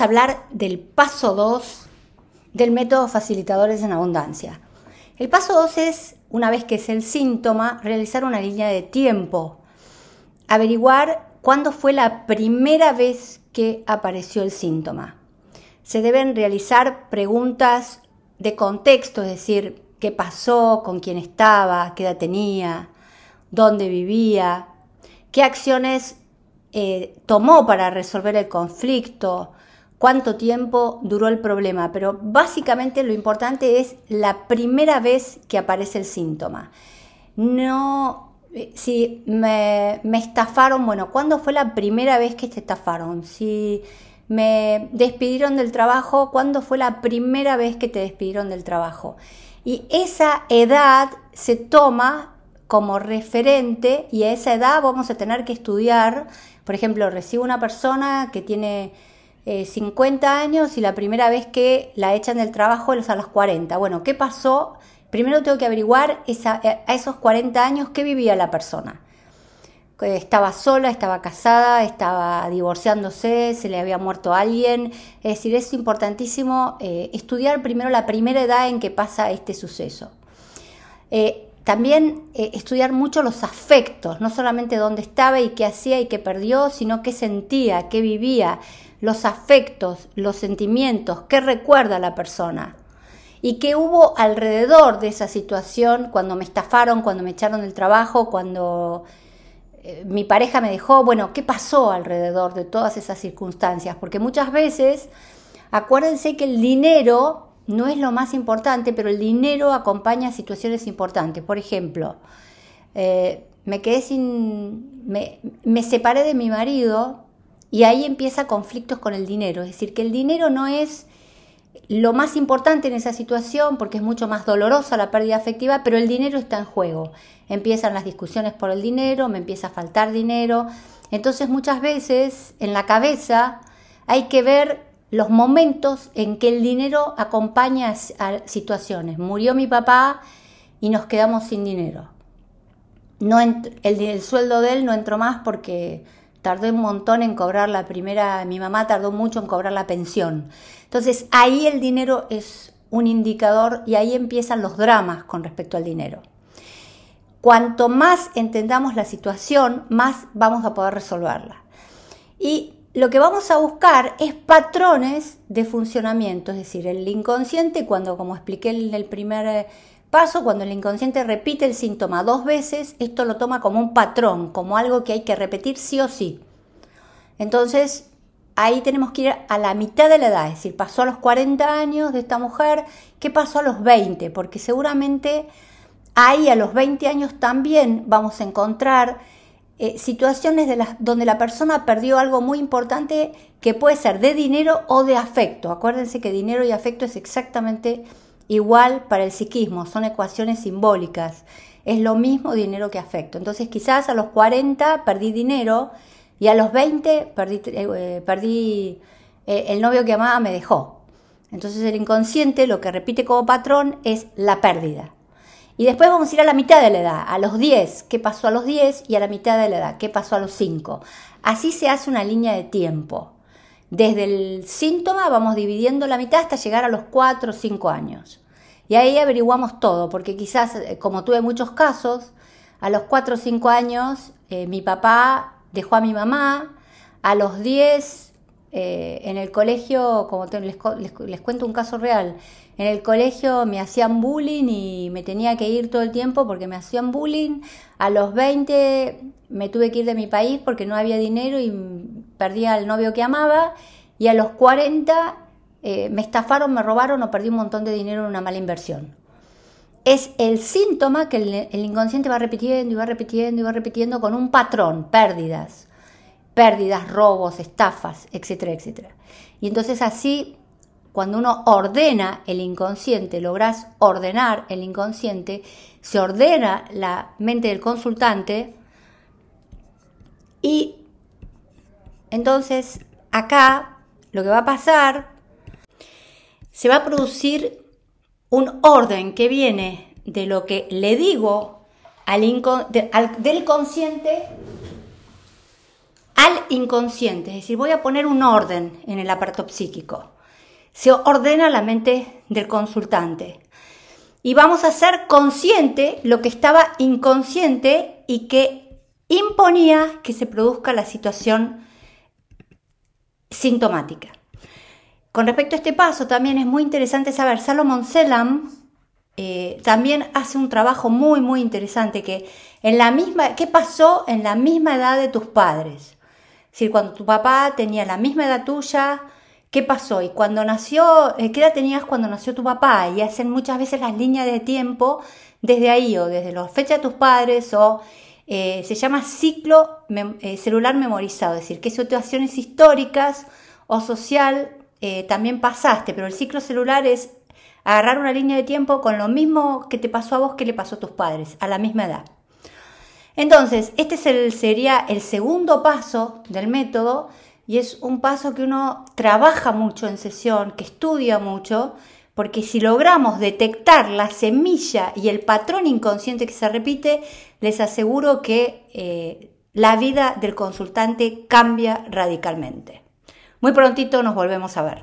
a hablar del paso 2 del método facilitadores en abundancia. El paso 2 es, una vez que es el síntoma, realizar una línea de tiempo, averiguar cuándo fue la primera vez que apareció el síntoma. Se deben realizar preguntas de contexto, es decir, qué pasó, con quién estaba, qué edad tenía, dónde vivía, qué acciones eh, tomó para resolver el conflicto, cuánto tiempo duró el problema, pero básicamente lo importante es la primera vez que aparece el síntoma. No, eh, si me, me estafaron, bueno, ¿cuándo fue la primera vez que te estafaron? Si me despidieron del trabajo, ¿cuándo fue la primera vez que te despidieron del trabajo? Y esa edad se toma como referente y a esa edad vamos a tener que estudiar, por ejemplo, recibo una persona que tiene 50 eh, años y la primera vez que la echan del trabajo es a los 40. Bueno, ¿qué pasó? Primero tengo que averiguar a esos 40 años qué vivía la persona. Estaba sola, estaba casada, estaba divorciándose, se le había muerto alguien. Es decir, es importantísimo eh, estudiar primero la primera edad en que pasa este suceso. Eh, también eh, estudiar mucho los afectos, no solamente dónde estaba y qué hacía y qué perdió, sino qué sentía, qué vivía, los afectos, los sentimientos, qué recuerda la persona y qué hubo alrededor de esa situación cuando me estafaron, cuando me echaron del trabajo, cuando eh, mi pareja me dejó, bueno, qué pasó alrededor de todas esas circunstancias, porque muchas veces acuérdense que el dinero no es lo más importante, pero el dinero acompaña situaciones importantes. Por ejemplo, eh, me quedé sin. Me, me, separé de mi marido y ahí empieza conflictos con el dinero. Es decir, que el dinero no es lo más importante en esa situación porque es mucho más dolorosa la pérdida afectiva, pero el dinero está en juego. Empiezan las discusiones por el dinero, me empieza a faltar dinero. Entonces, muchas veces en la cabeza hay que ver los momentos en que el dinero acompaña a situaciones. Murió mi papá y nos quedamos sin dinero. No el, sueldo de él no entró más porque tardó un montón en cobrar la primera, mi mamá tardó mucho en cobrar la pensión. Entonces ahí el dinero es un indicador y ahí empiezan los dramas con respecto al dinero. Cuanto más entendamos la situación, más vamos a poder resolverla. Y lo que vamos a buscar es patrones de funcionamiento, es decir, el inconsciente, cuando, como expliqué en el primer eh, paso, cuando el inconsciente repite el síntoma dos veces, esto lo toma como un patrón, como algo que hay que repetir sí o sí. Entonces, ahí tenemos que ir a la mitad de la edad, es decir, pasó a los 40 años de esta mujer, ¿qué pasó a los 20? Porque seguramente ahí a los 20 años también vamos a encontrar eh, situaciones de donde la persona perdió algo muy importante que puede ser de dinero o de afecto. Acuérdense que dinero y afecto es exactamente igual para el psiquismo, son ecuaciones simbólicas. Es lo mismo dinero que afecto. Entonces quizás a los 40 perdí dinero y a los 20 perdí, eh, perdí eh, el novio que amaba me dejó. Entonces el inconsciente lo que repite como patrón es la pérdida. Y después vamos a ir a la mitad de la edad, a los 10, qué pasó a los 10 y a la mitad de la edad, qué pasó a los 5. Así se hace una línea de tiempo. Desde el síntoma vamos dividiendo la mitad hasta llegar a los 4 o 5 años. Y ahí averiguamos todo, porque quizás, eh, como tuve muchos casos, a los 4 o 5 años eh, mi papá dejó a mi mamá, a los 10 eh, en el colegio, como les, les, cuento un caso real, en el colegio me hacían bullying y me tenía que ir todo el tiempo porque me hacían bullying. A los 20 me tuve que ir de mi país porque no había dinero y perdí al novio que amaba. Y a los 40 eh, me estafaron, me robaron o perdí un montón de dinero en una mala inversión. Es el síntoma que el, el inconsciente va repitiendo y va repitiendo y va repitiendo con un patrón, pérdidas, pérdidas, robos, estafas, etcétera, etcétera. Y entonces así cuando uno ordena el inconsciente, logras ordenar el inconsciente, se ordena la mente del consultante y entonces acá lo que va a pasar, se va a producir un orden que viene de lo que le digo al, del consciente al inconsciente, es decir, voy a poner un orden en el aparato psíquico. Se ordena la mente del consultante y vamos a ser consciente lo que estaba inconsciente y que imponía que se produzca la situación sintomática. Con respecto a este paso, también es muy interesante saber, Salomon Selam eh, también hace un trabajo muy, muy interesante, que en la misma, ¿qué pasó en la misma edad de tus padres? Es decir, cuando tu papá tenía la misma edad tuya, ¿qué pasó? Y cuando nació, eh, ¿qué edad tenías cuando nació tu papá? Y hacen muchas veces las líneas de tiempo desde ahí, o desde la fecha de tus padres, o eh, se llama ciclo celular memorizado, es decir, qué situaciones históricas o social también pasaste, pero el ciclo celular es agarrar una línea de tiempo con lo mismo que te pasó a vos que le pasó a tus padres, a la misma edad. Entonces, este sería el segundo paso del método y es un paso que uno trabaja mucho en sesión, que estudia mucho, porque si logramos detectar la semilla y el patrón inconsciente que se repite, les aseguro que eh, la vida del consultante cambia radicalmente. Muy prontito nos volvemos a ver.